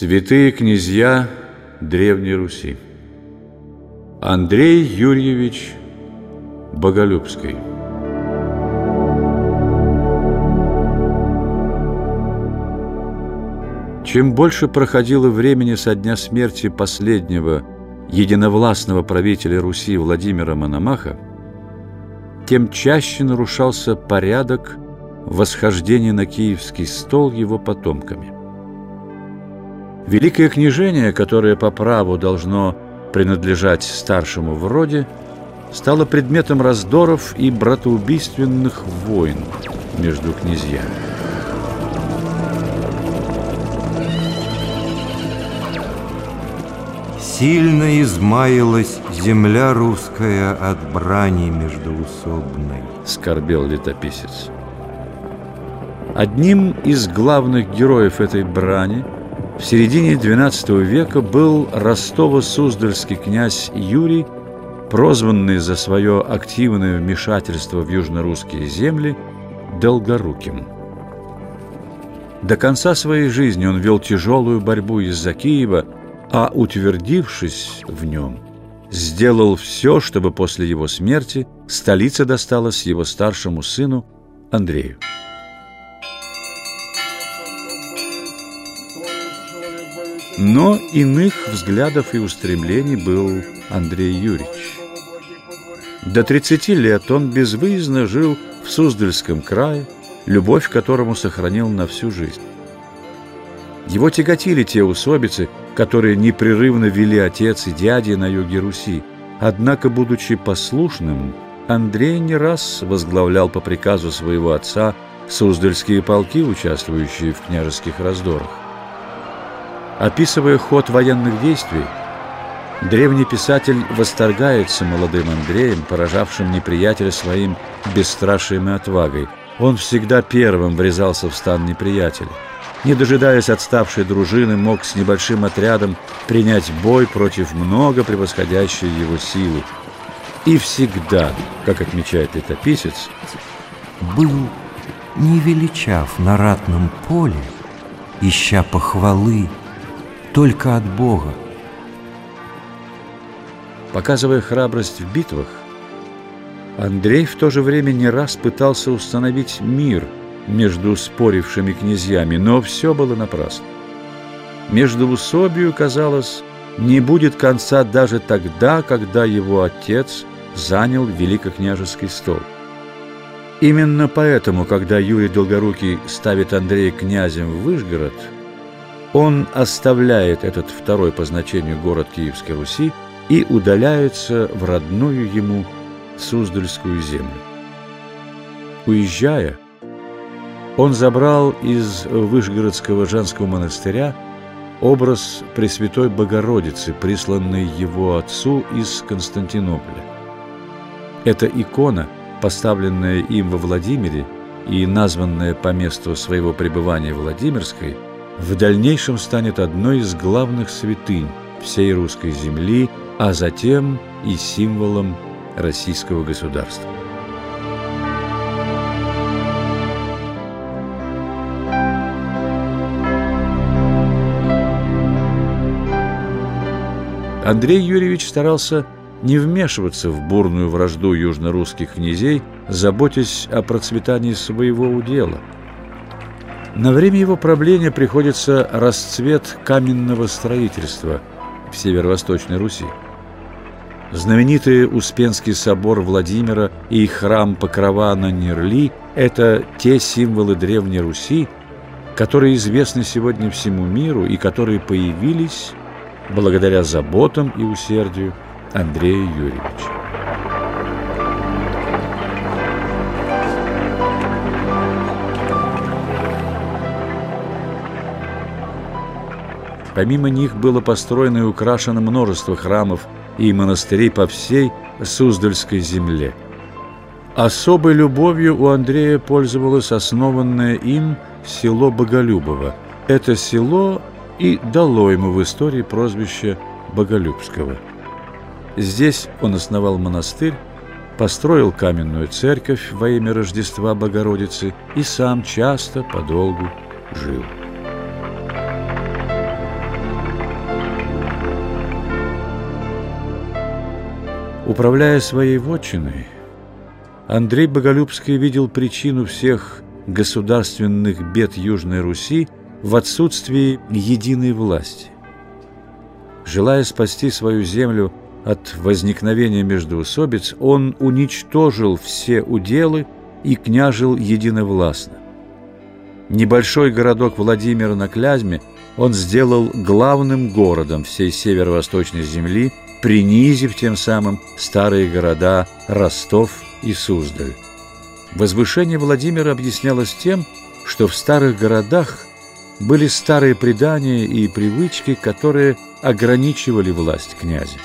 Святые князья Древней Руси Андрей Юрьевич Боголюбский Чем больше проходило времени со дня смерти последнего единовластного правителя Руси Владимира Мономаха, тем чаще нарушался порядок восхождения на киевский стол его потомками. Великое княжение, которое по праву должно принадлежать старшему в роде, стало предметом раздоров и братоубийственных войн между князьями. Сильно измаялась земля русская от брани междоусобной, скорбел летописец. Одним из главных героев этой брани в середине XII века был Ростово-Суздальский князь Юрий, прозванный за свое активное вмешательство в южнорусские земли Долгоруким. До конца своей жизни он вел тяжелую борьбу из-за Киева – а утвердившись в нем, сделал все, чтобы после его смерти столица досталась его старшему сыну Андрею. Но иных взглядов и устремлений был Андрей Юрьевич. До 30 лет он безвыездно жил в Суздальском крае, любовь к которому сохранил на всю жизнь. Его тяготили те усобицы, которые непрерывно вели отец и дяди на юге Руси. Однако, будучи послушным, Андрей не раз возглавлял по приказу своего отца суздальские полки, участвующие в княжеских раздорах. Описывая ход военных действий, древний писатель восторгается молодым Андреем, поражавшим неприятеля своим бесстрашием и отвагой. Он всегда первым врезался в стан неприятеля не дожидаясь отставшей дружины, мог с небольшим отрядом принять бой против много превосходящей его силы. И всегда, как отмечает летописец, был невеличав на ратном поле, ища похвалы только от Бога. Показывая храбрость в битвах, Андрей в то же время не раз пытался установить мир – между спорившими князьями, но все было напрасно. Между усобию, казалось, не будет конца даже тогда, когда его отец занял великокняжеский стол. Именно поэтому, когда Юрий Долгорукий ставит Андрея князем в Выжгород, он оставляет этот второй по значению город Киевской Руси и удаляется в родную ему Суздальскую землю. Уезжая, он забрал из Вышгородского женского монастыря образ Пресвятой Богородицы, присланный его отцу из Константинополя. Эта икона, поставленная им во Владимире и названная по месту своего пребывания Владимирской, в дальнейшем станет одной из главных святынь всей русской земли, а затем и символом российского государства. Андрей Юрьевич старался не вмешиваться в бурную вражду южно-русских князей, заботясь о процветании своего удела. На время его правления приходится расцвет каменного строительства в северо-восточной Руси. Знаменитый Успенский собор Владимира и храм Покрова на Нерли – это те символы Древней Руси, которые известны сегодня всему миру и которые появились благодаря заботам и усердию Андрея Юрьевича. Помимо них было построено и украшено множество храмов и монастырей по всей Суздальской земле. Особой любовью у Андрея пользовалось основанное им село Боголюбово. Это село и дало ему в истории прозвище Боголюбского. Здесь он основал монастырь, построил каменную церковь во имя Рождества Богородицы и сам часто подолгу жил. Управляя своей вотчиной, Андрей Боголюбский видел причину всех государственных бед Южной Руси в отсутствии единой власти. Желая спасти свою землю от возникновения междоусобиц, он уничтожил все уделы и княжил единовластно. Небольшой городок Владимира на Клязьме он сделал главным городом всей северо-восточной земли, принизив тем самым старые города Ростов и Суздаль. Возвышение Владимира объяснялось тем, что в старых городах были старые предания и привычки, которые ограничивали власть князя.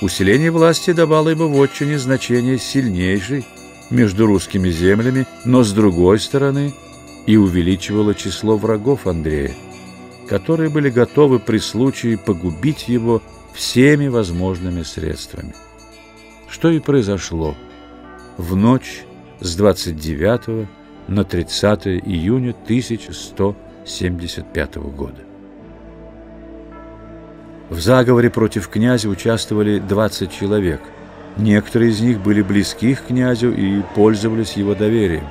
Усиление власти давало ему в отчине значение сильнейшей между русскими землями, но с другой стороны и увеличивало число врагов Андрея, которые были готовы при случае погубить его всеми возможными средствами. Что и произошло в ночь с 29 на 30 июня 1175 года. В заговоре против князя участвовали 20 человек. Некоторые из них были близки к князю и пользовались его доверием.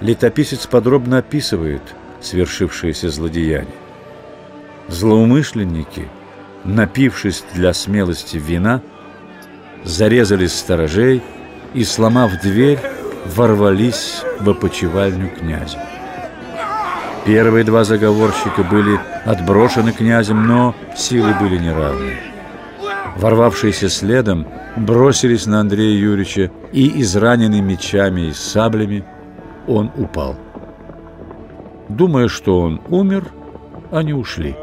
Летописец подробно описывает свершившееся злодеяние. Злоумышленники, напившись для смелости вина, зарезали сторожей и, сломав дверь, ворвались в опочивальню князя. Первые два заговорщика были отброшены князем, но силы были неравны. Ворвавшиеся следом бросились на Андрея Юрьевича, и, израненный мечами и саблями, он упал. Думая, что он умер, они ушли.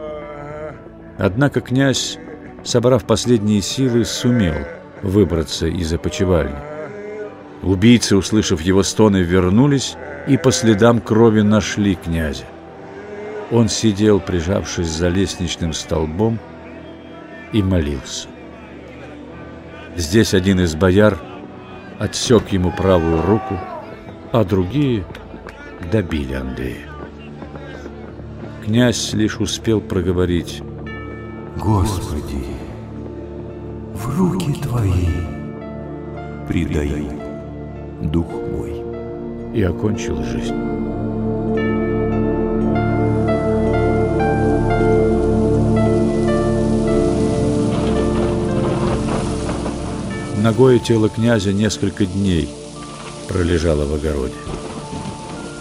Однако князь, собрав последние силы, сумел выбраться из опочивальни. Убийцы, услышав его стоны, вернулись и по следам крови нашли князя. Он сидел, прижавшись за лестничным столбом, и молился. Здесь один из бояр отсек ему правую руку, а другие добили Андрея. Князь лишь успел проговорить «Господи, в руки Твои предаю дух мой» и окончил жизнь. Ногое тело князя несколько дней пролежало в огороде.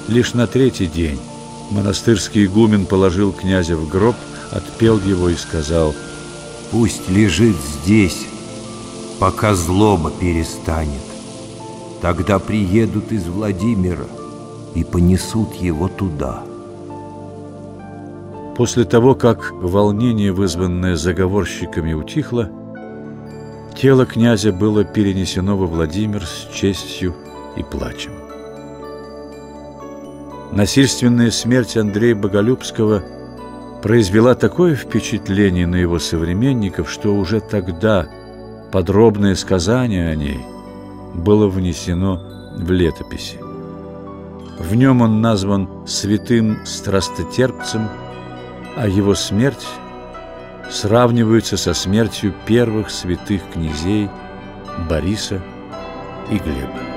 Лишь на третий день монастырский игумен положил князя в гроб, отпел его и сказал «Пусть лежит здесь, пока злоба перестанет. Тогда приедут из Владимира и понесут его туда». После того, как волнение, вызванное заговорщиками, утихло, Тело князя было перенесено во Владимир с честью и плачем. Насильственная смерть Андрея Боголюбского произвела такое впечатление на его современников, что уже тогда подробное сказание о ней было внесено в летописи. В нем он назван святым страстотерпцем, а его смерть сравниваются со смертью первых святых князей Бориса и Глеба.